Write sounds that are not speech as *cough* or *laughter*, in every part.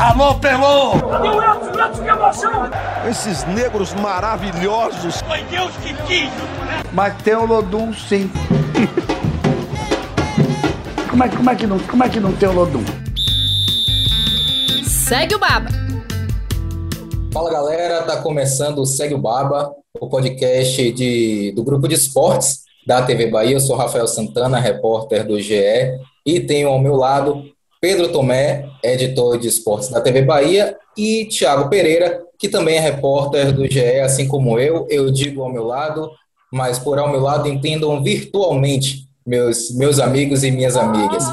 Alô, Pelô! Edson? Edson, que emoção! Esses negros maravilhosos. Foi Deus que quis, Mas tem o Lodum, sim. como, é, como, é que não, como é que não tem o Lodum? Segue o Baba. Fala galera, tá começando o Segue o Baba, o podcast de, do grupo de esportes da TV Bahia. Eu sou Rafael Santana, repórter do GE, e tenho ao meu lado Pedro Tomé, editor de esportes da TV Bahia, e Tiago Pereira, que também é repórter do GE, assim como eu. Eu digo ao meu lado, mas por ao meu lado entendam virtualmente meus, meus amigos e minhas amigas.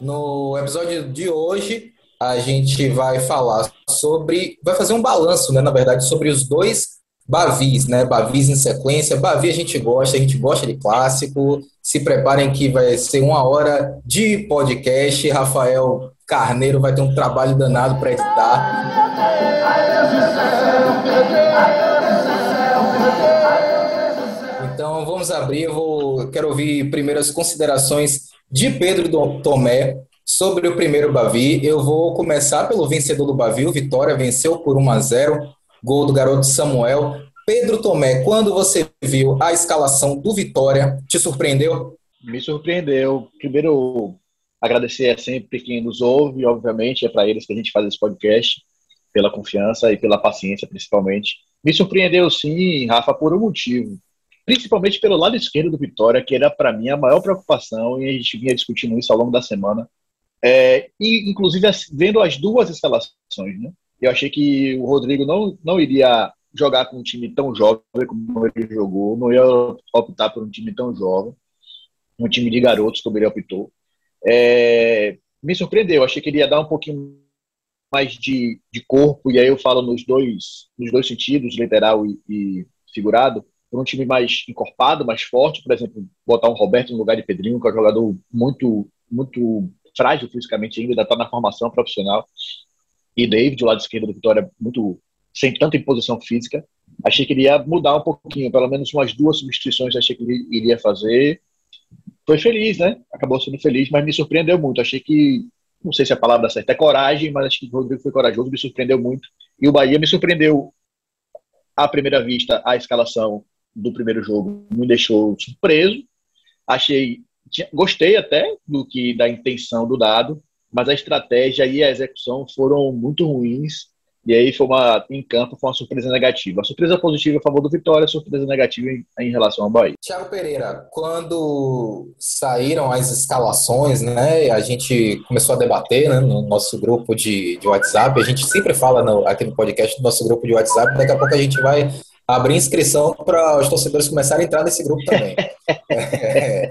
No episódio de hoje, a gente vai falar sobre, vai fazer um balanço, né, na verdade, sobre os dois Bavis, né? Bavis em sequência. Bavi a gente gosta, a gente gosta de clássico. Se preparem que vai ser uma hora de podcast. Rafael Carneiro vai ter um trabalho danado para editar. Então vamos abrir. Eu vou, quero ouvir primeiro as considerações de Pedro Tomé sobre o primeiro Bavi. Eu vou começar pelo vencedor do Bavi, o Vitória venceu por 1 a 0 gol do garoto Samuel. Pedro Tomé, quando você viu a escalação do Vitória, te surpreendeu? Me surpreendeu. Primeiro, agradecer sempre quem nos ouve, obviamente, é para eles que a gente faz esse podcast, pela confiança e pela paciência, principalmente. Me surpreendeu, sim, Rafa, por um motivo. Principalmente pelo lado esquerdo do Vitória, que era para mim a maior preocupação, e a gente vinha discutindo isso ao longo da semana. É, e, inclusive, vendo as duas escalações, né? Eu achei que o Rodrigo não, não iria jogar com um time tão jovem como ele jogou, não ia optar por um time tão jovem, um time de garotos como ele optou. É, me surpreendeu, achei que ele ia dar um pouquinho mais de, de corpo, e aí eu falo nos dois, nos dois sentidos, literal e, e figurado, por um time mais encorpado, mais forte, por exemplo, botar um Roberto no lugar de Pedrinho, que é um jogador muito, muito frágil fisicamente ainda, ainda está na formação profissional e David, do lado esquerdo do Vitória, muito sem tanta imposição física. Achei que ele ia mudar um pouquinho, pelo menos umas duas substituições achei que ele iria fazer. Foi feliz, né? Acabou sendo feliz, mas me surpreendeu muito. Achei que, não sei se a palavra certa é coragem, mas acho que o Rodrigo foi corajoso, me surpreendeu muito. E o Bahia me surpreendeu à primeira vista, a escalação do primeiro jogo me deixou surpreso. Achei, gostei até do que da intenção do dado, mas a estratégia e a execução foram muito ruins. E aí foi uma, em campo, foi uma surpresa negativa. A surpresa positiva a favor do Vitória, a surpresa negativa em, em relação ao Bahia. Tiago Pereira, quando saíram as escalações, né, a gente começou a debater né, no nosso grupo de, de WhatsApp, a gente sempre fala no, aqui no podcast do nosso grupo de WhatsApp, daqui a pouco a gente vai abrir inscrição para os torcedores começarem a entrar nesse grupo também. *laughs* é,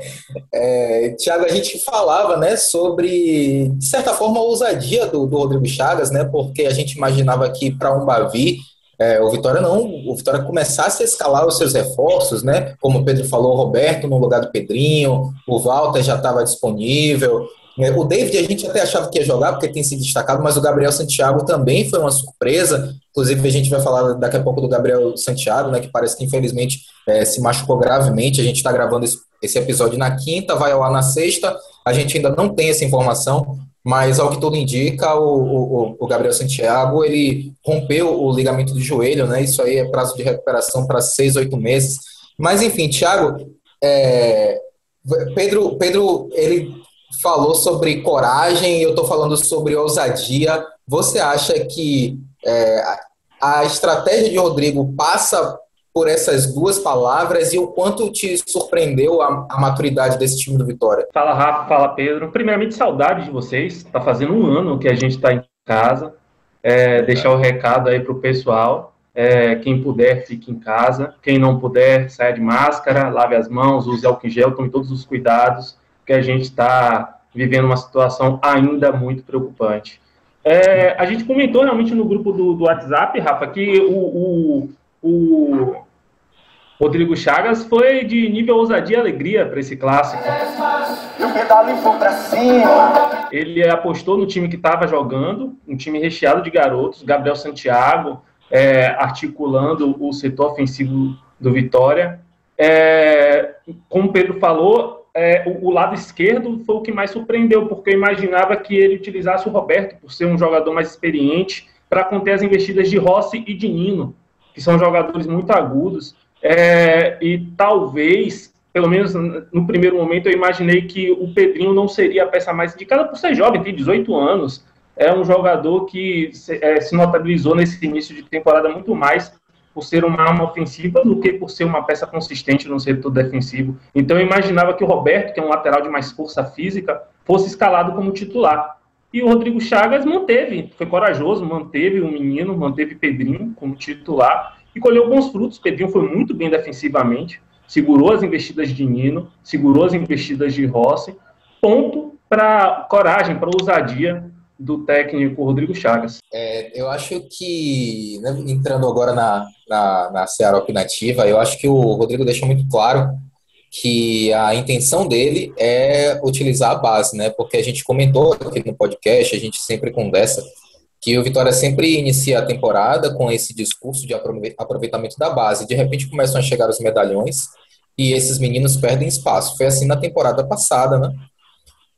é, Tiago, a gente falava né, sobre, de certa forma, a ousadia do, do Rodrigo Chagas, né, porque a gente imaginava que para um Bavi, é, o Vitória não, o Vitória começasse a escalar os seus reforços, né, como o Pedro falou, o Roberto no lugar do Pedrinho, o Walter já estava disponível, o David a gente até achava que ia jogar porque tem se destacado, mas o Gabriel Santiago também foi uma surpresa. Inclusive, a gente vai falar daqui a pouco do Gabriel Santiago, né, que parece que infelizmente é, se machucou gravemente. A gente está gravando esse, esse, episódio na quinta, vai ao ar na sexta. A gente ainda não tem essa informação, mas ao que tudo indica, o, o, o Gabriel Santiago ele rompeu o ligamento do joelho, né? Isso aí é prazo de recuperação para seis, oito meses. Mas enfim, Thiago, é, Pedro, Pedro, ele falou sobre coragem, eu estou falando sobre ousadia. Você acha que é, a estratégia de Rodrigo passa por essas duas palavras e o quanto te surpreendeu a, a, maturidade desse time do Vitória? Fala Rafa, fala Pedro. Primeiramente, saudade de vocês. Está fazendo um ano que a gente está em casa. É, deixar o recado aí para o pessoal. É, quem puder, fique em casa. Quem não puder, saia de máscara, lave as mãos, use álcool em gel, tome todos os cuidados que a gente está vivendo uma situação ainda muito preocupante. É, a gente comentou realmente no grupo do, do WhatsApp, Rafa, que o, o, o, Rodrigo Chagas foi de nível ousadia e alegria para esse clássico. Ele apostou no time que estava jogando, um time recheado de garotos, Gabriel Santiago é, articulando o setor ofensivo do Vitória. É, como o Pedro falou, é, o, o, lado esquerdo foi o que mais surpreendeu, porque eu imaginava que ele utilizasse o Roberto, por ser um jogador mais experiente, para conter as investidas de Rossi e de Nino, que são jogadores muito agudos. É, e talvez, pelo menos no primeiro momento, eu imaginei que o Pedrinho não seria a peça mais indicada por ser jovem, tem 18 anos. É um jogador que se, é, se notabilizou nesse início de temporada muito mais por ser uma arma ofensiva do que por ser uma peça consistente no setor defensivo. Então eu imaginava que o Roberto, que é um lateral de mais força física, fosse escalado como titular. E o Rodrigo Chagas manteve, foi corajoso, manteve o menino, manteve Pedrinho como titular e colheu bons frutos. Pedrinho foi muito bem defensivamente, segurou as investidas de Nino, segurou as investidas de Rossi. Ponto para coragem, para ousadia do técnico Rodrigo Chagas. É, eu acho que, né, entrando agora na, na, na Seara Opinativa, eu acho que o Rodrigo deixou muito claro que a intenção dele é utilizar a base, né? Porque a gente comentou aqui no podcast, a gente sempre conversa que o Vitória sempre inicia a temporada com esse discurso de aproveitamento da base. De repente começam a chegar os medalhões e esses meninos perdem espaço. Foi assim na temporada passada, né?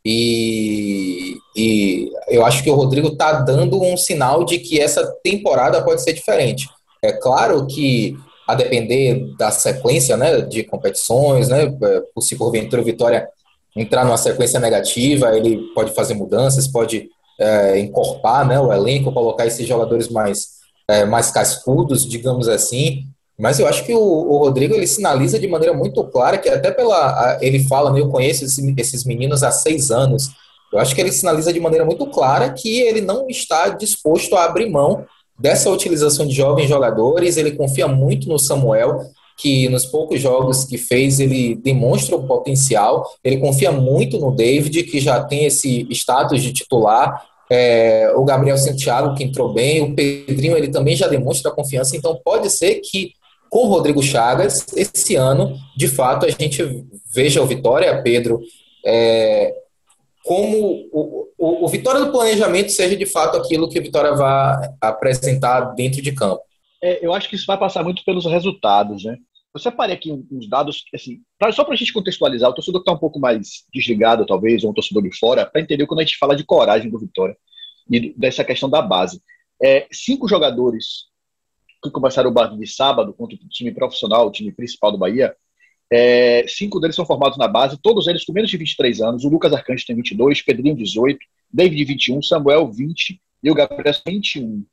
E, e eu acho que o Rodrigo está dando um sinal de que essa temporada pode ser diferente. É claro que a depender da sequência né, de competições, né, é, se porventura o Vitória entrar numa sequência negativa, ele pode fazer mudanças, pode é, encorpar né, o elenco, colocar esses jogadores mais, é, mais cascudos, digamos assim. Mas eu acho que o, o, Rodrigo ele sinaliza de maneira muito clara que até pela ele fala, né, eu conheço esses meninos há seis anos. Eu acho que ele sinaliza de maneira muito clara que ele não está disposto a abrir mão dessa utilização de jovens jogadores, ele confia muito no Samuel, que nos poucos jogos que fez ele demonstra o potencial, ele confia muito no David, que já tem esse status de titular, é, o Gabriel Santiago, que entrou bem, o Pedrinho, ele também já demonstra confiança, então pode ser que com o Rodrigo Chagas, esse ano, de fato, a gente veja o Vitória, Pedro, é, como o, o, o, Vitória do planejamento seja de fato aquilo que o Vitória vai apresentar dentro de campo. É, eu acho que isso vai passar muito pelos resultados, né? Eu separei aqui uns dados, assim, pra, só para a gente contextualizar, o torcedor que está um pouco mais desligado, talvez, ou um torcedor de fora, para entender quando a gente fala de coragem do Vitória e dessa questão da base. É, cinco jogadores que começaram o base de sábado contra o time profissional, o time principal do Bahia, é, cinco deles são formados na base, todos eles com menos de 23 anos. O Lucas Arcanjo tem 22, Pedrinho 18, David 21, Samuel 20 e o Gabriel 21.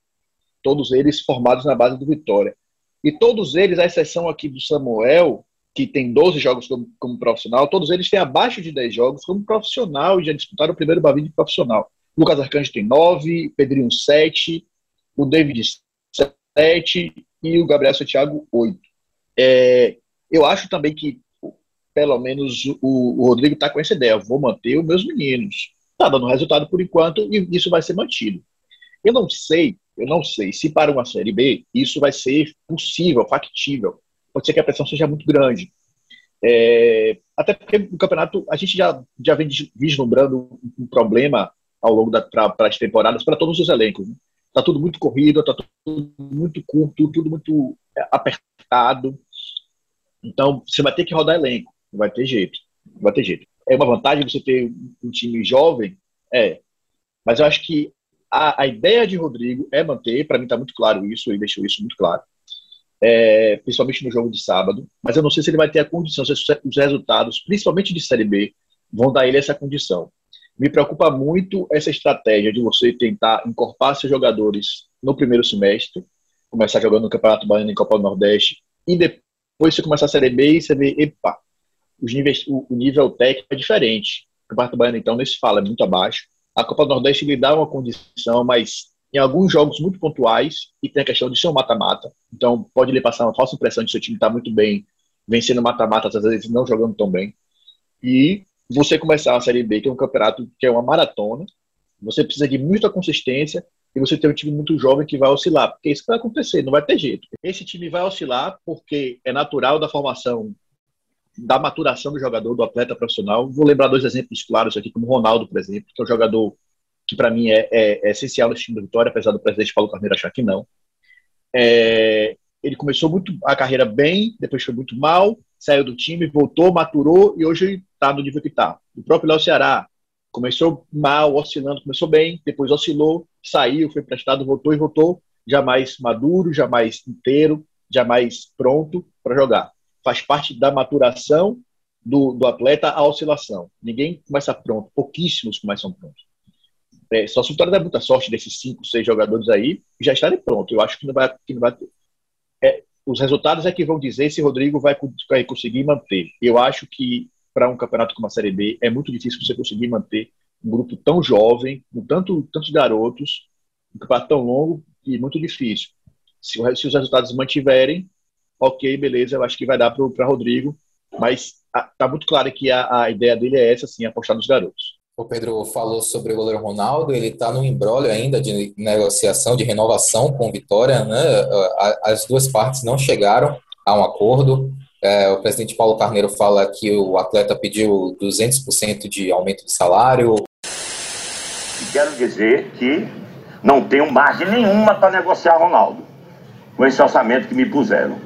Todos eles formados na base do Vitória. E todos eles, à exceção aqui do Samuel, que tem 12 jogos como, como profissional, todos eles têm abaixo de 10 jogos como profissional e já disputaram o primeiro Bavi de profissional. Lucas Arcanjo tem 9, Pedrinho 7, o David 7 e o Gabriel Santiago 8. É, eu acho também que, pelo menos, o, o Rodrigo está com essa ideia. Vou manter os meus meninos. Está dando resultado por enquanto e isso vai ser mantido. Eu não sei, eu não sei se para uma Série B isso vai ser possível, factível. Pode ser que a pressão seja muito grande. É, até porque no campeonato a gente já, já vem vislumbrando um problema ao longo das temporadas para todos os elencos. Está né? Tá tudo muito corrido, está tudo muito curto, tudo muito é, apertado. Então, você vai ter que rodar elenco. Não vai ter jeito. Não vai ter jeito. É uma vantagem você ter um time jovem? É. Mas eu acho que a, a ideia de Rodrigo é manter, para mim está muito claro isso, ele deixou isso muito claro. É, principalmente no jogo de sábado. Mas eu não sei se ele vai ter a condição, se os resultados, principalmente de Série B, vão dar ele essa condição. Me preocupa muito essa estratégia de você tentar incorporar seus jogadores no primeiro semestre, começar jogando no Campeonato Baiano em Copa do Nordeste, e depois depois você começa a Série B e você vê, epa, os níveis, o, o nível técnico é diferente. O Campeonato Baiano, então, nesse fala, é muito abaixo. A Copa do Nordeste lhe dá uma condição, mas em alguns jogos muito pontuais, e tem a questão de ser um mata-mata. Então, pode lhe passar uma falsa impressão de seu time estar tá muito bem, vencendo mata-mata, às vezes não jogando tão bem. E você começar a Série B, que é um campeonato que é uma maratona, você precisa de muita consistência e você tem um time muito jovem que vai oscilar, porque isso vai acontecer, não vai ter jeito. Esse time vai oscilar porque é natural da formação, da maturação do jogador, do atleta profissional. Vou lembrar dois exemplos claros aqui, como o Ronaldo, por exemplo, que é um jogador que para mim é, é, é, essencial no time da Vitória, apesar do presidente Paulo Carneiro achar que não. É, ele começou muito a carreira bem, depois foi muito mal, saiu do time, voltou, maturou e hoje tá no nível que está. O próprio Léo Ceará começou mal, oscilando, começou bem, depois oscilou, saiu, foi prestado, voltou e voltou, jamais maduro, jamais inteiro, jamais pronto para jogar. Faz parte da maturação do, do atleta a oscilação. Ninguém começa pronto, pouquíssimos começam prontos. É, só se o der muita sorte desses cinco, seis jogadores aí, já estarem prontos. Eu acho que não vai, que não vai ter. É, os resultados é que vão dizer se Rodrigo vai conseguir manter. Eu acho que para um campeonato como a Série B é muito difícil você conseguir manter um grupo tão jovem, com tanto, tantos garotos, um campeonato tão longo e muito difícil. Se, se os resultados mantiverem, ok, beleza, eu acho que vai dar para Rodrigo, mas tá muito claro que a, a ideia dele é essa, sim, apostar nos garotos. O Pedro falou sobre o goleiro Ronaldo, ele está no embrólio ainda de negociação, de renovação com Vitória, né? As duas partes não chegaram a um acordo. É, o presidente Paulo Carneiro fala que o atleta pediu 200% de aumento de salário. Quero dizer que não tenho margem nenhuma para negociar Ronaldo com esse orçamento que me puseram.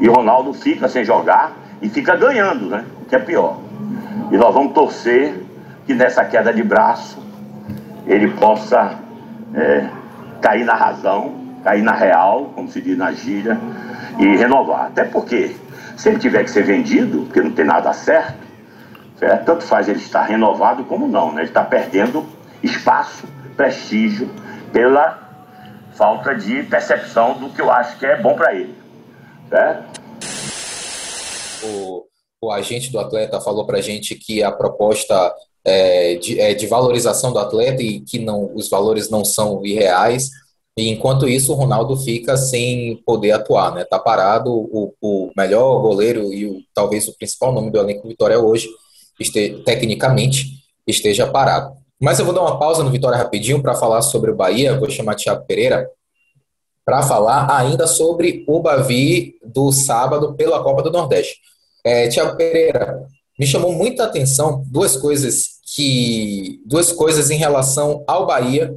E Ronaldo fica sem jogar e fica ganhando, né? O que é pior. E nós vamos torcer que nessa queda de braço ele possa é, cair na razão, cair na real, como se diz na gíria, e renovar. Até porque, se ele tiver que ser vendido, porque não tem nada certo, certo? tanto faz ele estar renovado como não, né? ele está perdendo espaço, prestígio, pela falta de percepção do que eu acho que é bom para ele. Certo? O, o agente do atleta falou para a gente que a proposta é, de, é, de, valorização do atleta e que não, os valores não são irreais. E enquanto isso, o Ronaldo fica sem poder atuar, né? Tá parado, o, o melhor goleiro e o, talvez o principal nome do elenco Vitória hoje, este, tecnicamente, esteja parado. Mas eu vou dar uma pausa no Vitória rapidinho para falar sobre o Bahia. Vou chamar Thiago Pereira para falar ainda sobre o Bavi do sábado pela Copa do Nordeste. É, Tiago Pereira, me chamou muita atenção duas coisas que duas coisas em relação ao Bahia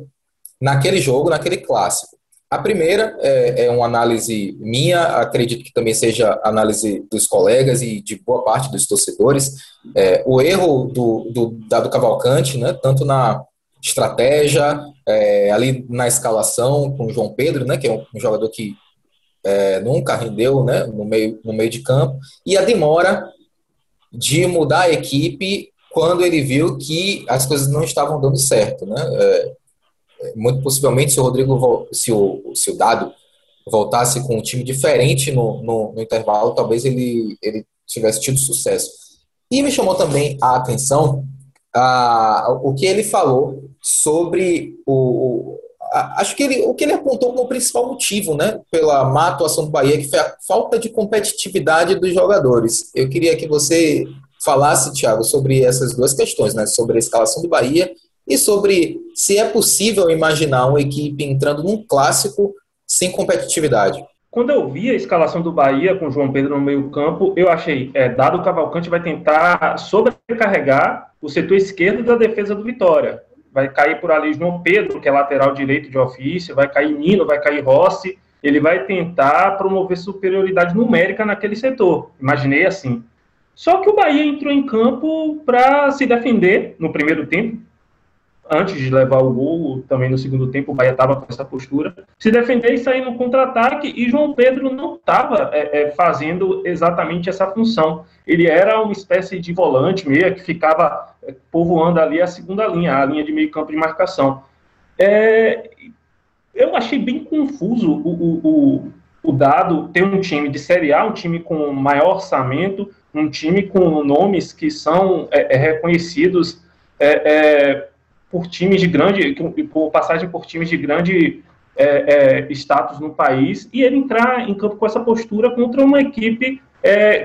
naquele jogo, naquele clássico. A primeira é, é uma análise minha, acredito que também seja análise dos colegas e de boa parte dos torcedores. É, o erro do, do Dado Cavalcante, né, tanto na estratégia, é, ali na escalação com o João Pedro, né, que é um, um jogador que é, nunca rendeu né, no, meio, no meio de campo, e a demora de mudar a equipe quando ele viu que as coisas não estavam dando certo, né? Muito possivelmente, se o Rodrigo, se o, se o Dado voltasse com um time diferente no, no, no intervalo, talvez ele, ele tivesse tido sucesso. E me chamou também a atenção a, o que ele falou sobre o, a, acho que ele, o que ele apontou como principal motivo, né, pela má atuação do Bahia, que foi a falta de competitividade dos jogadores. Eu queria que você falasse, Thiago, sobre essas duas questões, né? Sobre a escalação do Bahia e sobre se é possível imaginar uma equipe entrando num clássico sem competitividade. Quando eu vi a escalação do Bahia com o João Pedro no meio-campo, eu achei, é, dado o Cavalcante vai tentar sobrecarregar o setor esquerdo da defesa do Vitória. Vai cair por ali João Pedro, que é lateral direito de ofício, vai cair Nino, vai cair Rossi. Ele vai tentar promover superioridade numérica naquele setor. Imaginei assim. Só que o Bahia entrou em campo para se defender no primeiro tempo, antes de levar o gol, também no segundo tempo o Bahia estava com essa postura, se defender e sair no contra-ataque, e João Pedro não estava é, é, fazendo exatamente essa função. Ele era uma espécie de volante meia que ficava é, povoando ali a segunda linha, a linha de meio campo de marcação. É, eu achei bem confuso o, o, o, o dado ter um time de Série A, um time com maior orçamento, um time com nomes que são é, é, reconhecidos é, é por times de grande, por passagem por times de grande é, é, status no país, e ele entrar em campo com essa postura contra uma equipe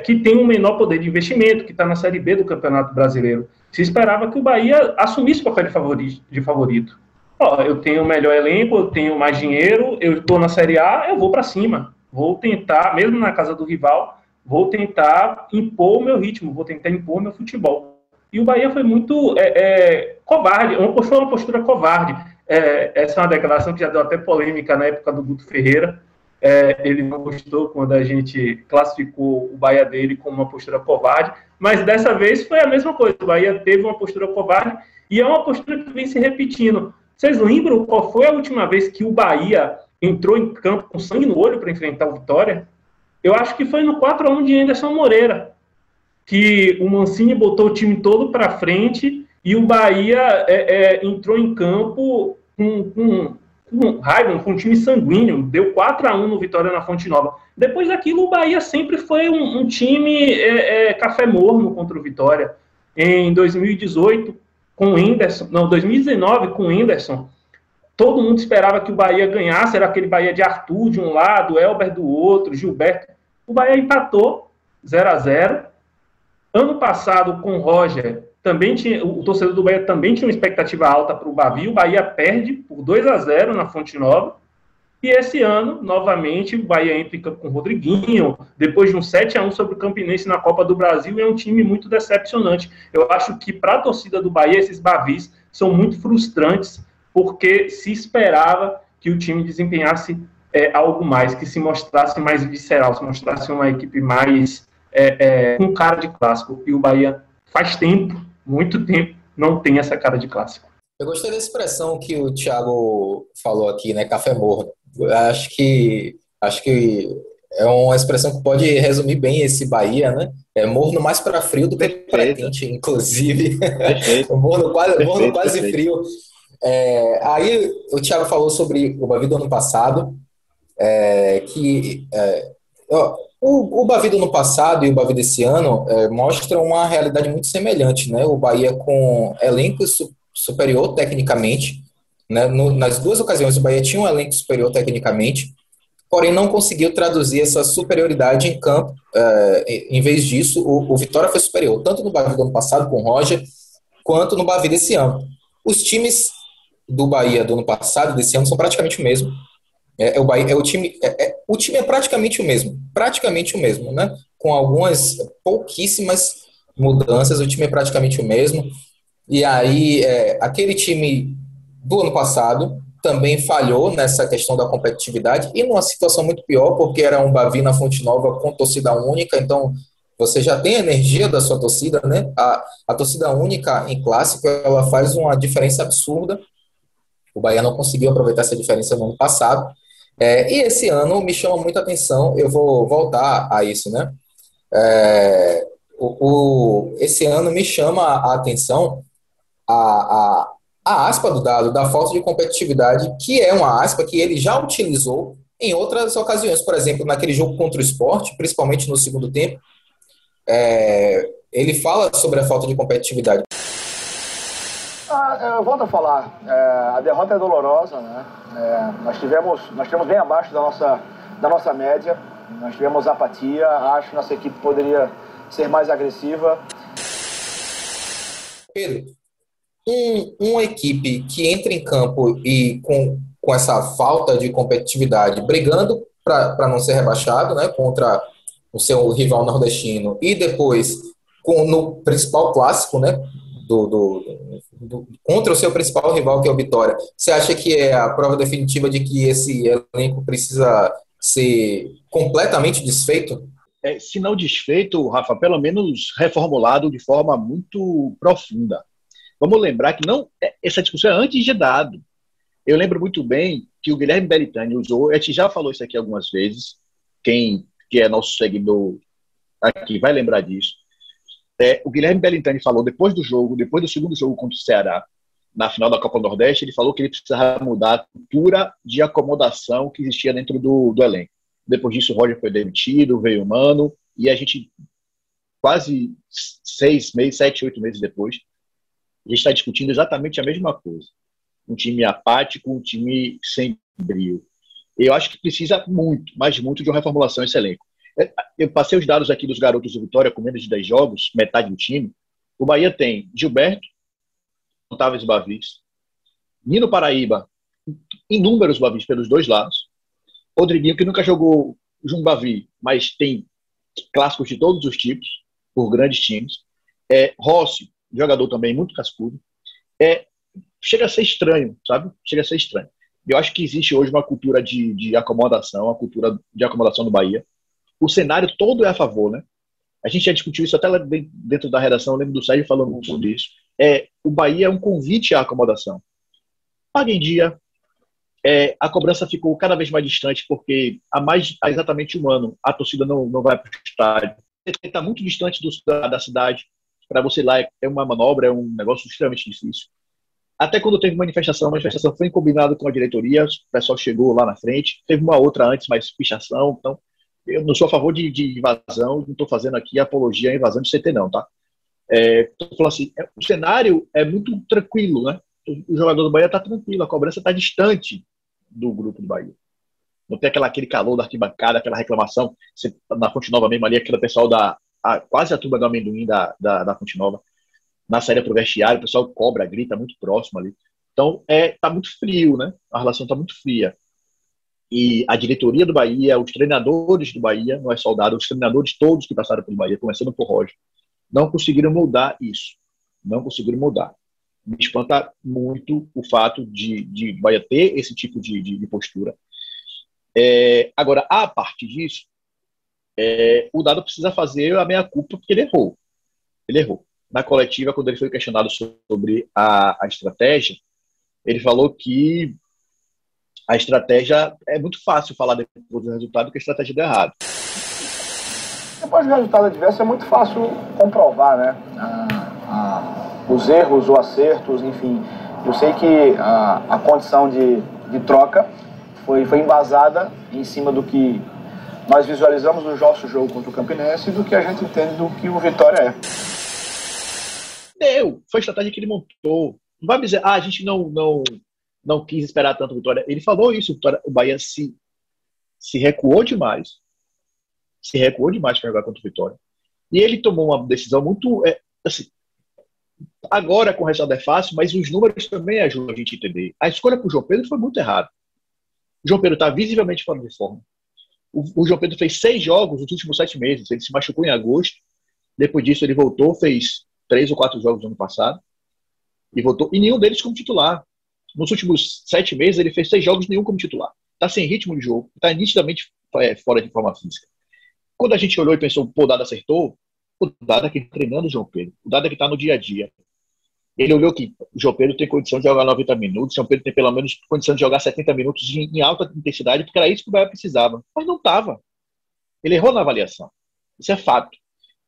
que tem um menor poder de investimento, que está na Série B do Campeonato Brasileiro. Se esperava que o Bahia assumisse o papel de favorito. De favorito. Ó, eu tenho o melhor elenco, eu tenho mais dinheiro, eu estou na Série A, eu vou para cima. Vou tentar, mesmo na casa do rival, vou tentar impor o meu ritmo, vou tentar impor o meu futebol. E o Bahia foi muito é, é, covarde, uma postura, uma postura covarde. É, essa é uma declaração que já deu até polêmica na época do Guto Ferreira. É, ele não gostou quando a gente classificou o Bahia dele como uma postura covarde, Mas dessa vez foi a mesma coisa. O Bahia teve uma postura covarde e é uma postura que vem se repetindo. Vocês lembram qual foi a última vez que o Bahia entrou em campo com sangue no olho para enfrentar o Vitória? Eu acho que foi no 4 a 1 de Anderson Moreira, que o Mancini botou o time todo para frente e o Bahia é, é, entrou em campo com, com, com raiva, com um time sanguíneo, deu 4 a 1 no Vitória na Fonte Nova. Depois daquilo, o Bahia sempre foi um, um time é, é café morno contra o Vitória. Em 2018, com o Henderson, não, 2019 com o Henderson, todo mundo esperava que o Bahia ganhasse, era aquele Bahia de Arthur de um lado, Elber do outro, Gilberto. O Bahia empatou 0 a 0 Ano passado, com o Roger, também tinha, o torcedor do Bahia também tinha uma expectativa alta para o Bavi. O Bahia perde por 2 a 0 na Fonte Nova. E esse ano, novamente, o Bahia entra campo com o Rodriguinho, depois de um 7 a 1 sobre o Campinense na Copa do Brasil, é um time muito decepcionante. Eu acho que para a torcida do Bahia, esses Bavis são muito frustrantes, porque se esperava que o time desempenhasse é, algo mais, que se mostrasse mais visceral, se mostrasse uma equipe mais é, é, com cara de clássico. E o Bahia faz tempo, muito tempo, não tem essa cara de clássico. Eu gostei da expressão que o Thiago falou aqui, né? Café morno acho que acho que é uma expressão que pode resumir bem esse Bahia, né? É morno mais para frio do que para quente, inclusive. *laughs* morno quase, morno quase frio. É, aí o Thiago falou sobre o Bavi do ano passado, é, que é, o, o Bavi ano passado e o Bavi desse ano é, mostram uma realidade muito semelhante, né? O Bahia com elenco su, superior tecnicamente, né? No, nas duas ocasiões, o Bahia tinha um elenco superior tecnicamente, porém não conseguiu traduzir essa superioridade em campo. É, em vez disso, o, o, Vitória foi superior, tanto no Bahia do ano passado, com o Roger, quanto no Bahia desse ano. Os times do Bahia do ano passado desse ano são praticamente o mesmo. É, é o, Bahia, é o, time, é, é, o time é praticamente o mesmo, praticamente o mesmo, né? Com algumas pouquíssimas mudanças, o time é praticamente o mesmo. E aí, é, aquele time do ano passado também falhou nessa questão da competitividade e numa situação muito pior, porque era um Bavi na Fonte Nova com torcida única, então você já tem a energia da sua torcida, né? A, a torcida única em clássico, ela faz uma diferença absurda. O Bahia não conseguiu aproveitar essa diferença no ano passado. É, e esse ano me chama muita atenção, eu vou voltar a isso, né? É, o, o, esse ano me chama a atenção a, a, a aspa do dado da falta de competitividade, que é uma aspa que ele já utilizou em outras ocasiões. Por exemplo, naquele jogo contra o esporte, principalmente no segundo tempo, é, ele fala sobre a falta de competitividade. Ah, eu volto a falar, é, a derrota é dolorosa, né? É, nós tivemos, nós tivemos bem abaixo da nossa, da nossa média, nós tivemos apatia, acho que nossa equipe poderia ser mais agressiva. Pedro, um, uma equipe que entra em campo e com, com essa falta de competitividade, brigando para não ser rebaixado, né, contra o seu rival nordestino, e depois com, no principal clássico, né, do, do, do, contra o seu principal rival, que é o Vitória, você acha que é a prova definitiva de que esse elenco precisa ser completamente desfeito? É, se não desfeito, Rafa, pelo menos reformulado de forma muito profunda. Vamos lembrar que não é, essa discussão é antes de dado. Eu lembro muito bem que o Guilherme Belitani usou, a gente já falou isso aqui algumas vezes, quem que é nosso seguidor aqui vai lembrar disso. É, o Guilherme Belitani falou depois do jogo, depois do segundo jogo contra o Ceará, na final da Copa Nordeste, ele falou que ele precisava mudar a cultura de acomodação que existia dentro do, do elenco. Depois disso, o Roger foi demitido, veio o Mano, e a gente, quase seis meses, sete, oito meses depois, a gente está discutindo exatamente a mesma coisa. Um time apático, um time sem brilho. Eu acho que precisa muito, mas muito, de uma reformulação esse elenco. É, eu passei os dados aqui dos garotos do Vitória com menos de 10 jogos, metade do time. O Bahia tem Gilberto, Otávio Bavis, Nino Paraíba, inúmeros Bavis pelos dois lados. Rodriguinho, que nunca jogou junto Bavi, mas tem clássicos de todos os tipos, por grandes times. É, Rossi, jogador também muito cascudo, é, chega a ser estranho, sabe? Chega a ser estranho. Eu acho que existe hoje uma cultura de, de acomodação, a cultura de acomodação do Bahia. O cenário todo é a favor, né? a gente já discutiu isso até lá dentro da redação, eu lembro do Sérgio falando sobre isso. É, o Bahia é um convite à acomodação. Paga em dia. É, a cobrança ficou cada vez mais distante, porque há mais há exatamente um ano a torcida não, não vai para o estádio. Está muito distante do, da, da cidade. Para você lá é, é uma manobra, é um negócio extremamente difícil. Até quando teve manifestação, a manifestação foi combinada com a diretoria, o pessoal chegou lá na frente, teve uma outra antes, mais pichação, então eu não sou a favor de, de invasão, não estou fazendo aqui apologia à invasão de CT não, tá? É, falando assim, é, o cenário é muito tranquilo, né? O, jogador do Bahia está tranquilo, a cobrança está distante do grupo do Bahia. Não tem aquela, aquele calor da arquibancada, aquela reclamação, você, na Fonte Nova mesmo ali, aquele pessoal da, a, quase a turma do amendoim da, da, da Fonte Nova, na saída para o vestiário, o pessoal cobra, grita muito próximo ali. Então, é, tá muito frio, né? A relação tá muito fria. E a diretoria do Bahia, os treinadores do Bahia, não é soldado, os treinadores todos que passaram pelo Bahia, começando por Roger, não conseguiram mudar isso. Não conseguiram mudar. Me espanta muito o fato de, de Bahia ter esse tipo de, de, de postura. É, agora, a partir disso, é, o Dado precisa fazer a meia-culpa porque ele errou. Ele errou na coletiva, quando ele foi questionado sobre a, a estratégia, ele falou que a estratégia é muito fácil falar depois do resultado que a estratégia deu errado. Depois do resultado adverso é muito fácil comprovar, né? Ah, ah, os erros, os acertos, enfim. Eu sei que a, a condição de, de troca foi, foi embasada em cima do que nós visualizamos no nosso jogo contra o Campinense e do que a gente entende do que o Vitória é deu. Foi a estratégia que ele montou. Não vai dizer, ah, a gente não, não, não quis esperar tanto Vitória. Ele falou isso, o Bahia se, se recuou demais. Se recuou demais para jogar contra o Vitória. E ele tomou uma decisão muito. É, assim, agora com o resultado é fácil, mas os números também ajudam a gente a entender. A escolha para o João Pedro foi muito errada. O João Pedro está visivelmente fora de forma. O, o João Pedro fez seis jogos nos últimos sete meses. Ele se machucou em agosto. Depois disso, ele voltou, fez três ou quatro jogos no ano passado e voltou, e nenhum deles como titular. Nos últimos sete meses, ele fez seis jogos, nenhum como titular. Está sem ritmo de jogo, está nitidamente é, fora de forma física. Quando a gente olhou e pensou, pô, o Dada acertou, o Dada que tá treinando o João Pedro, o Dada que está no dia a dia. Ele olhou que o João Pedro tem condição de jogar 90 minutos, o João Pedro tem pelo menos condição de jogar 70 minutos em, em alta intensidade, porque era isso que o Bahia precisava. Mas não estava. Ele errou na avaliação. Isso é fato.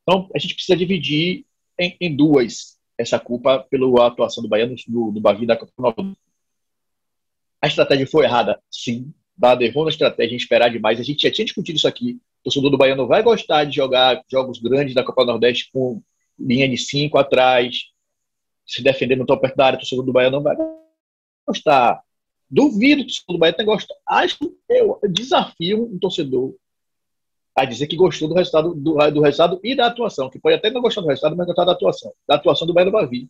Então, a gente precisa dividir em, em duas essa culpa pela atuação do Bahia no, no Bavi da Copa. A estratégia foi errada? Sim. Dado errou na estratégia em esperar demais. A gente já tinha discutido isso aqui. O torcedor do Bahia não vai gostar de jogar jogos grandes da Copa Nordeste com linha de cinco atrás, se defendendo tão perto da área. O torcedor do Bahia não vai gostar. Duvido que o torcedor do Bahia tenha gostado. Acho que eu desafio um torcedor a dizer que gostou do resultado, do, do, resultado e da atuação, que pode até não gostar do resultado, mas gostar da atuação, da atuação do Bahia do.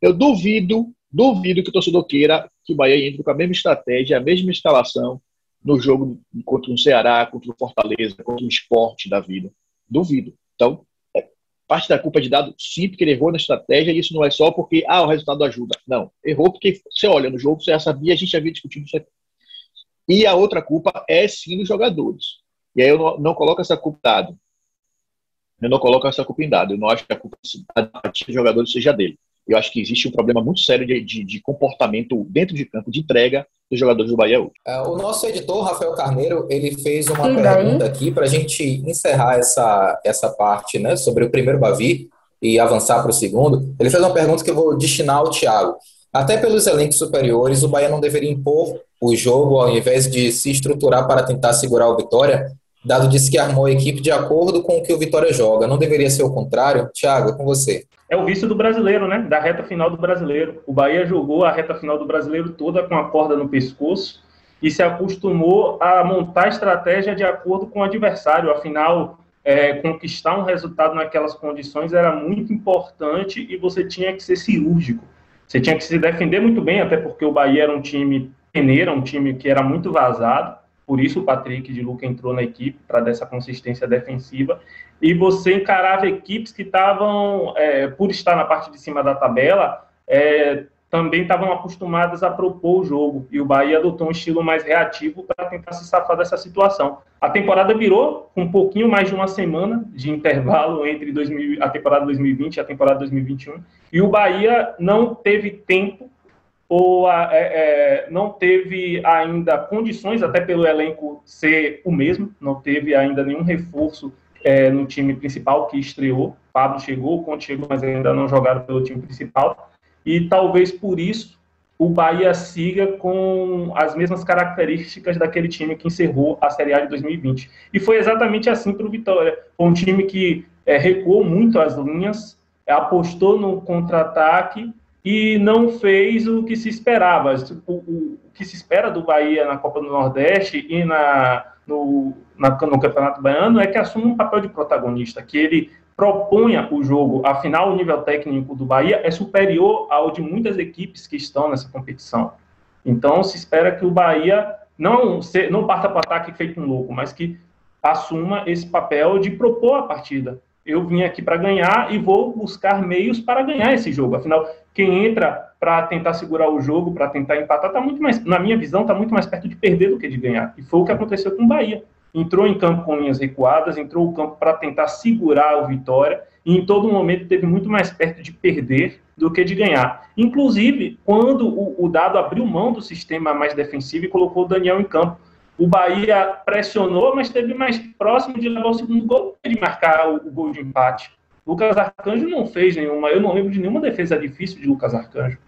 Eu duvido, duvido que o torcedor queira que o Bahia entre com a mesma estratégia, a mesma instalação no jogo contra o Ceará, contra o Fortaleza, contra o esporte da vida. Duvido. Então, é, parte da culpa é de dado, sim, porque ele errou na estratégia, e isso não é só porque, ah, o resultado ajuda. Não, errou porque você olha no jogo, você já sabia, a gente já havia discutido isso aqui. E a outra culpa é sim dos jogadores. E aí eu não, não coloco essa culpa em dado. Eu não coloco essa culpa em dado. Eu não acho que a culpa dos jogadores seja dele. Eu acho que existe um problema muito sério de, de, de, comportamento dentro de campo, de entrega dos jogadores do Bahia hoje. É, o nosso editor, Rafael Carneiro, ele fez uma pergunta aqui para a gente encerrar essa, essa parte né, sobre o primeiro Bavi e avançar para o segundo. Ele fez uma pergunta que eu vou destinar ao Thiago. Até pelos elencos superiores, o Bahia não deveria impor o jogo ao invés de se estruturar para tentar segurar o Vitória? Dado disse que armou a equipe de acordo com o que o Vitória joga. Não deveria ser o contrário? Thiago, é com você. É o vício do brasileiro, né? Da reta final do brasileiro. O Bahia jogou a reta final do brasileiro toda com a corda no pescoço e se acostumou a montar estratégia de acordo com o adversário. Afinal, é, conquistar um resultado naquelas condições era muito importante e você tinha que ser cirúrgico. Você tinha que se defender muito bem, até porque o Bahia era um time peneira, um time que era muito vazado. Por isso o Patrick de Luca entrou na equipe para dessa consistência defensiva. E você encarava equipes que estavam, é, por estar na parte de cima da tabela, é, também estavam acostumadas a propor o jogo e o Bahia adotou um estilo mais reativo para tentar se safar dessa situação. A temporada virou com um pouquinho mais de uma semana de intervalo entre 2000, a temporada 2020 e a temporada 2021 e o Bahia não teve tempo ou é, é, não teve ainda condições, até pelo elenco ser o mesmo, não teve ainda nenhum reforço é, no time principal que estreou. Pablo chegou, Conte chegou, mas ainda não jogaram pelo time principal e talvez por isso o Bahia siga com as mesmas características daquele time que encerrou a Série A de 2020. E foi exatamente assim para o Vitória. Foi um time que é, recuou muito as linhas, apostou no contra-ataque e não fez o que se esperava. O, o, o, que se espera do Bahia na Copa do Nordeste e na, no, na, no Campeonato Baiano é que assuma um papel de protagonista, que ele proponha o jogo. Afinal, o nível técnico do Bahia é superior ao de muitas equipes que estão nessa competição. Então, se espera que o Bahia não, se, não parta para o ataque feito um louco, mas que assuma esse papel de propor a partida. Eu vim aqui para ganhar e vou buscar meios para ganhar esse jogo. Afinal, quem entra para tentar segurar o jogo, para tentar empatar, tá muito mais, na minha visão, está muito mais perto de perder do que de ganhar. E foi o que aconteceu com o Bahia entrou em campo com linhas recuadas, entrou em campo para tentar segurar o Vitória e em todo momento teve muito mais perto de perder do que de ganhar. Inclusive, quando o, o Dado abriu mão do sistema mais defensivo e colocou o Daniel em campo, o Bahia pressionou, mas esteve mais próximo de levar o segundo gol de marcar o, o gol de empate. Lucas Arcanjo não fez nenhuma, eu não lembro de nenhuma defesa difícil de Lucas Arcanjo.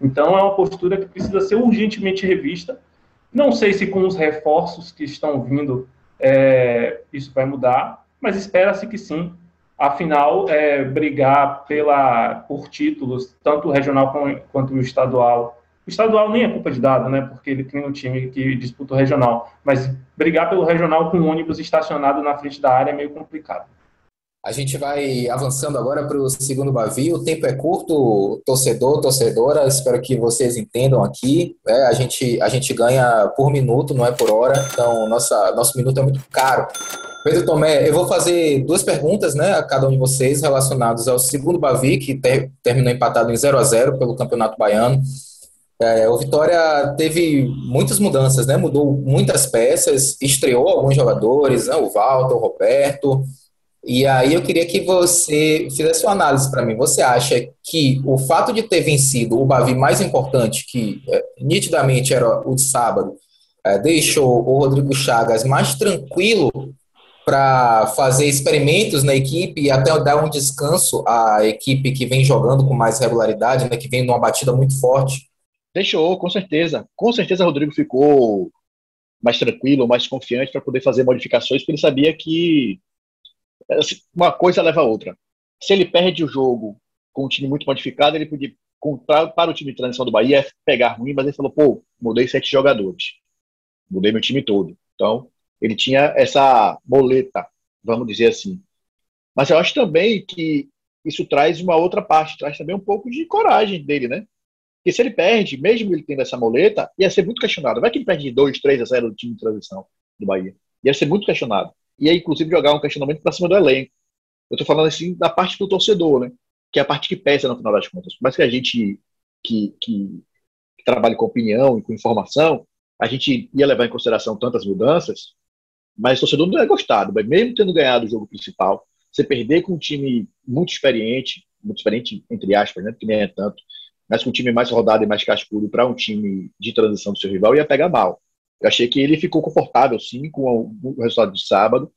Então é uma postura que precisa ser urgentemente revista. Não sei se com os reforços que estão vindo é, isso vai mudar, mas espera-se que sim. Afinal, é, brigar pela, por títulos, tanto regional quanto estadual. O estadual nem é culpa de dado, né? Porque ele tem um time que disputa o regional. Mas brigar pelo regional com um ônibus estacionado na frente da área é meio complicado. A gente vai avançando agora para o segundo Bavi. O tempo é curto, torcedor, torcedora. Espero que vocês entendam aqui. É, a, gente, a gente ganha por minuto, não é por hora. Então, nossa, nosso minuto é muito caro. Pedro Tomé, eu vou fazer duas perguntas né, a cada um de vocês relacionados ao segundo Bavi, que ter, terminou empatado em 0 a 0 pelo Campeonato Baiano. É, o Vitória teve muitas mudanças, né? Mudou muitas peças, estreou alguns jogadores, né? o Walter, o Roberto, e aí eu queria que você fizesse uma análise para mim. Você acha que o fato de ter vencido o Bavi mais importante, que é, nitidamente era o de sábado, é, deixou o Rodrigo Chagas mais tranquilo para fazer experimentos na equipe e até dar um descanso à equipe que vem jogando com mais regularidade, né, que vem numa batida muito forte? Deixou, com certeza. Com certeza Rodrigo ficou mais tranquilo, mais confiante para poder fazer modificações, porque ele sabia que Assim, uma coisa leva a outra. Se ele perde o jogo com um time muito modificado, ele podia, para, para o time de transição do Bahia, pegar ruim, mas ele falou, pô, mudei sete jogadores. Mudei meu time todo. Então, ele tinha essa boleta, vamos dizer assim. Mas eu acho também que isso traz uma outra parte, traz também um pouco de coragem dele, né? Porque se ele perde, mesmo ele tendo essa moleta, ia ser muito questionado. Vai que ele perde 2, 3 a 0 do time de transição do Bahia. Ia ser muito questionado aí, inclusive, jogar um questionamento para cima do elenco. Eu estou falando assim da parte do torcedor, né? Que é a parte que pesa no final das contas. Mais que a gente que, que, que trabalhe com opinião e com informação, a gente ia levar em consideração tantas mudanças, mas o torcedor não é gostado. Mas mesmo tendo ganhado o jogo principal, você perder com um time muito experiente, muito experiente entre aspas, né? Que nem é tanto, mas com um time mais rodado e mais cascudo para um time de transição do seu rival, ia pegar mal. Eu achei que ele ficou confortável, sim, com o resultado de sábado.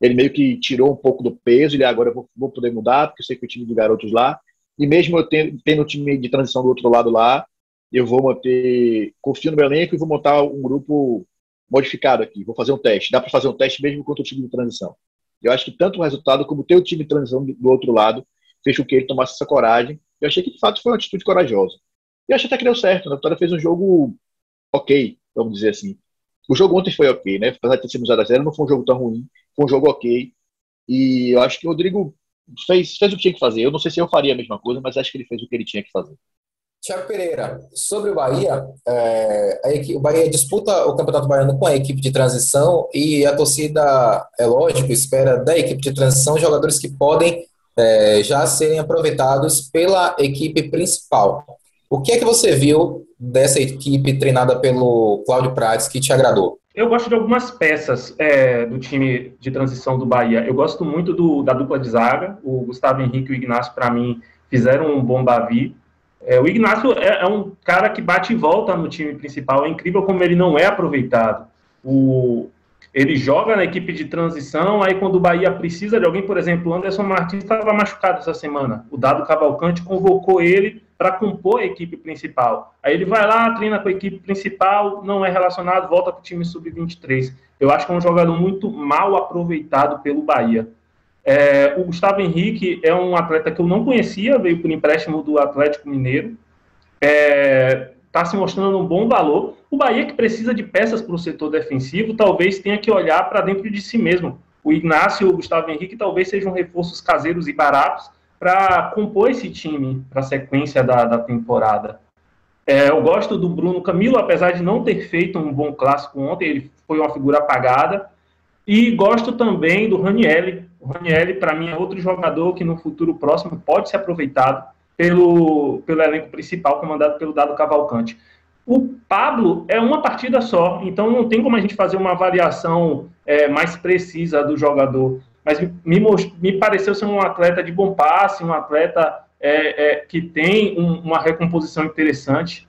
Ele meio que tirou um pouco do peso, ele ah, agora vou, vou poder mudar, porque eu sei que o time de garotos lá. E mesmo eu tendo, tendo o time de transição do outro lado lá, eu vou manter, confio no meu elenco e vou montar um grupo modificado aqui. Vou fazer um teste. Dá para fazer um teste mesmo contra o time de transição. Eu acho que tanto o resultado como ter o time de transição do outro lado fez com que ele tomasse essa coragem. Eu achei que de fato foi uma atitude corajosa. E eu achei até que deu certo. Né? A Vitória fez um jogo ok vamos dizer assim. O jogo ontem foi ok, né? Apesar de ter sido 0x0, não foi um jogo tão ruim, foi um jogo ok. E eu acho que o Rodrigo fez, fez o que tinha que fazer. Eu não sei se eu faria a mesma coisa, mas acho que ele fez o que ele tinha que fazer. Tiago Pereira, sobre o Bahia, é, equipe, o Bahia disputa o Campeonato Baiano com a equipe de transição e a torcida, é lógico, espera da equipe de transição jogadores que podem é, já serem aproveitados pela equipe principal. O que é que você viu dessa equipe treinada pelo Cláudio Prates que te agradou? Eu gosto de algumas peças é, do time de transição do Bahia. Eu gosto muito do, da dupla de zaga. O Gustavo Henrique e o Ignacio, para mim, fizeram um bom Bavi. É, o Ignacio é, é, um cara que bate e volta no time principal. É incrível como ele não é aproveitado. O, ele joga na equipe de transição, aí quando o Bahia precisa de alguém, por exemplo, o Anderson Martins estava machucado essa semana. O Dado Cavalcante convocou ele para compor a equipe principal. Aí ele vai lá, treina com a equipe principal, não é relacionado, volta para o time sub-23. Eu acho que é um jogador muito mal aproveitado pelo Bahia. É, o Gustavo Henrique é um atleta que eu não conhecia, veio por empréstimo do Atlético Mineiro. É, tá se mostrando um bom valor. O Bahia, que precisa de peças para o setor defensivo, talvez tenha que olhar para dentro de si mesmo. O Ignácio e o Gustavo Henrique talvez sejam reforços caseiros e baratos para compor esse time para a sequência da, da temporada. É, eu gosto do Bruno Camilo, apesar de não ter feito um bom clássico ontem, ele foi uma figura apagada. E gosto também do Ranielli. O Ranielli, para mim, é outro jogador que no futuro próximo pode ser aproveitado pelo, pelo elenco principal, comandado pelo Dado Cavalcante. O Pablo é uma partida só, então não tem como a gente fazer uma avaliação é, mais precisa do jogador mas me, me pareceu ser um atleta de bom passe, um atleta é, é, que tem um, uma recomposição interessante.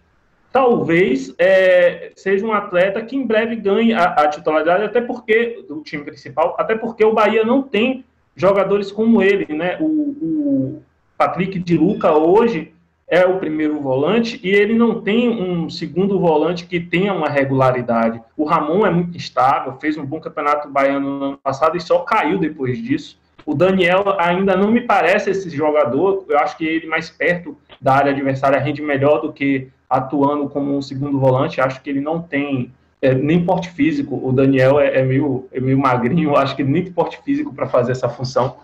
Talvez é, seja um atleta que em breve ganhe a, a, titularidade, até porque do time principal, até porque o Bahia não tem jogadores como ele, né? O, o Patrick de Luca hoje é o primeiro volante e ele não tem um segundo volante que tenha uma regularidade. O Ramon é muito estável, fez um bom campeonato baiano no ano passado e só caiu depois disso. O Daniel ainda não me parece esse jogador, eu acho que ele mais perto da área adversária rende melhor do que atuando como um segundo volante, acho que ele não tem é, nem porte físico, o Daniel é, é, meio, é meio magrinho, acho que nem tem porte físico para fazer essa função.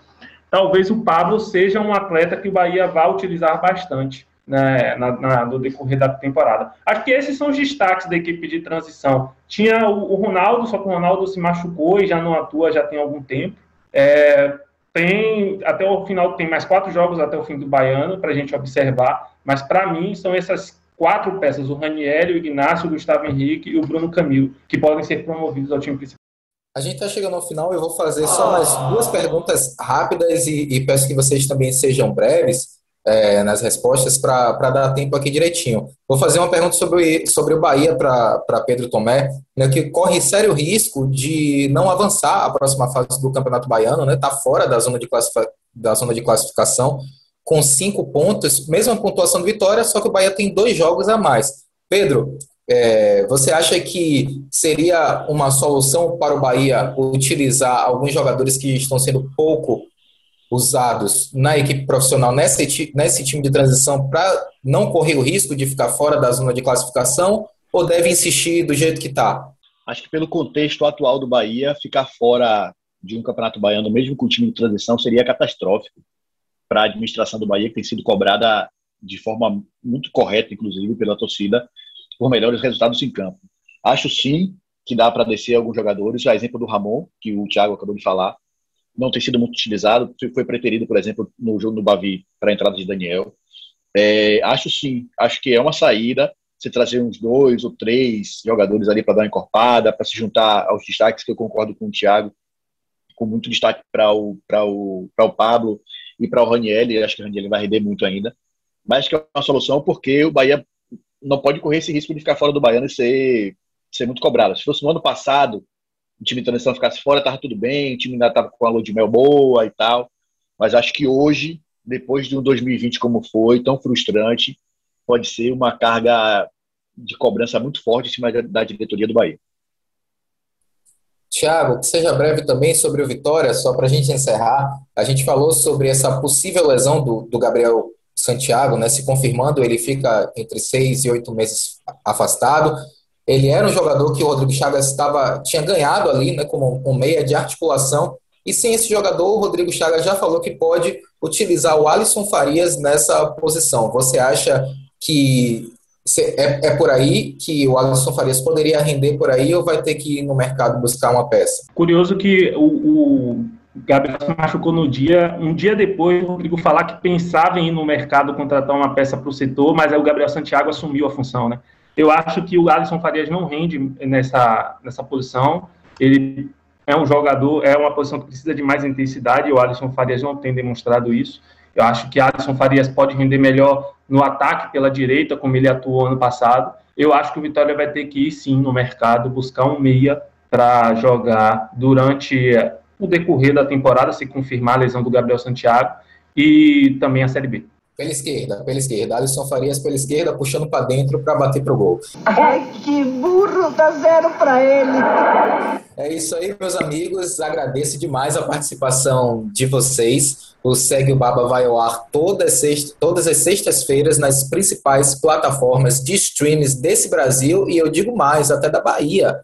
Talvez o Pablo seja um atleta que o Bahia vá utilizar bastante né, na, na, no decorrer da temporada. Acho que esses são os destaques da equipe de transição. Tinha o, o, Ronaldo, só que o Ronaldo se machucou e já não atua já tem algum tempo. É, tem até o final tem mais quatro jogos até o fim do Baiano para a gente observar, mas para mim são essas quatro peças: o Raniel, o Ignacio, o Gustavo Henrique e o Bruno Camilo, que podem ser promovidos ao time principal. A gente está chegando ao final, eu vou fazer só mais duas perguntas rápidas e, e peço que vocês também sejam breves é, nas respostas para dar tempo aqui direitinho. Vou fazer uma pergunta sobre, sobre o Bahia para Pedro Tomé, né, que corre sério risco de não avançar a próxima fase do Campeonato Baiano, está né, tá fora da zona, de da zona de classificação, com cinco pontos, mesma pontuação de vitória, só que o Bahia tem dois jogos a mais. Pedro, é, você acha que seria uma solução para o Bahia utilizar alguns jogadores que estão sendo pouco usados na equipe profissional nesse, nesse time de transição para não correr o risco de ficar fora da zona de classificação ou deve insistir do jeito que está? Acho que pelo contexto atual do Bahia, ficar fora de um campeonato baiano, mesmo com o time de transição, seria catastrófico para a administração do Bahia, que tem sido cobrada de forma muito correta, inclusive, pela torcida, por melhores resultados em campo. Acho sim que dá para descer alguns jogadores, a exemplo do Ramon, que o Thiago acabou de falar, não tem sido muito utilizado, foi preterido, por exemplo, no jogo do Bavi para a entrada de Daniel. É, acho sim, acho que é uma saída você trazer uns dois ou três jogadores ali para dar uma encorpada, para se juntar aos destaques que eu concordo com o Thiago, com muito destaque para o, o, o Pablo e para o Raniel, acho que o Raniel vai render muito ainda, mas que é uma solução porque o Bahia não pode correr esse risco de ficar fora do Baiano e ser, ser muito cobrado. Se fosse no ano passado, o time transição ficasse fora, estava tudo bem, o time ainda estava com a lua de mel boa e tal. Mas acho que hoje, depois de um 2020 como foi, tão frustrante, pode ser uma carga de cobrança muito forte em cima da diretoria do Bahia. Tiago, que seja breve também sobre o Vitória, só para a gente encerrar. A gente falou sobre essa possível lesão do, do Gabriel Santiago, né? Se confirmando, ele fica entre seis e oito meses afastado. Ele era um jogador que o Rodrigo Chagas estava, tinha ganhado ali, né, como um meia de articulação. E sem esse jogador, o Rodrigo Chagas já falou que pode utilizar o Alisson Farias nessa posição. Você acha que é, é por aí que o Alisson Farias poderia render por aí ou vai ter que ir no mercado buscar uma peça? Curioso que o, o Gabriel se machucou no dia. Um dia depois, o Rodrigo falar que pensava em ir no mercado contratar uma peça para o setor, mas aí o Gabriel Santiago assumiu a função, né? Eu acho que o Alisson Farias não rende nessa, nessa posição. Ele é um jogador, é uma posição que precisa de mais intensidade, e o Alisson Farias não tem demonstrado isso. Eu acho que Alisson Farias pode render melhor no ataque pela direita, como ele atuou ano passado. Eu acho que o Vitória vai ter que ir sim no mercado buscar um meia para jogar durante o decorrer da temporada, se confirmar a lesão do Gabriel Santiago e também a Série B. Pela esquerda, pela esquerda. Alisson Farias pela esquerda, puxando para dentro para bater pro gol. Ai, que burro, dá zero para ele. É isso aí, meus amigos. Agradeço demais a participação de vocês. O Segue o Baba vai ao ar todas, sexta, todas as sextas-feiras nas principais plataformas de streams desse Brasil e eu digo mais, até da Bahia.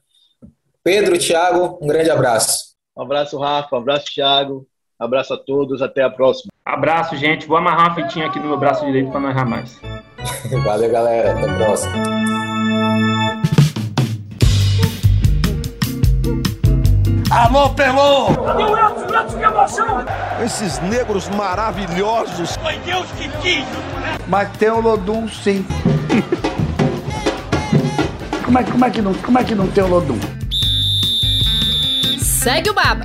Pedro, Thiago, um grande abraço. Um abraço, Rafa. Um abraço, Thiago. Um abraço a todos. Até a próxima. Abraço, gente. Vou amarrar uma fitinha aqui no meu braço direito para não errar mais. *laughs* Valeu, galera. Até a próxima. Alô, Pelô! Cadê o? O emoção! Esses negros maravilhosos. Foi Deus que quis! Mas tem o Lodum sim. *laughs* como, é, como, é que não, como é que não tem o Lodum? Segue o Baba.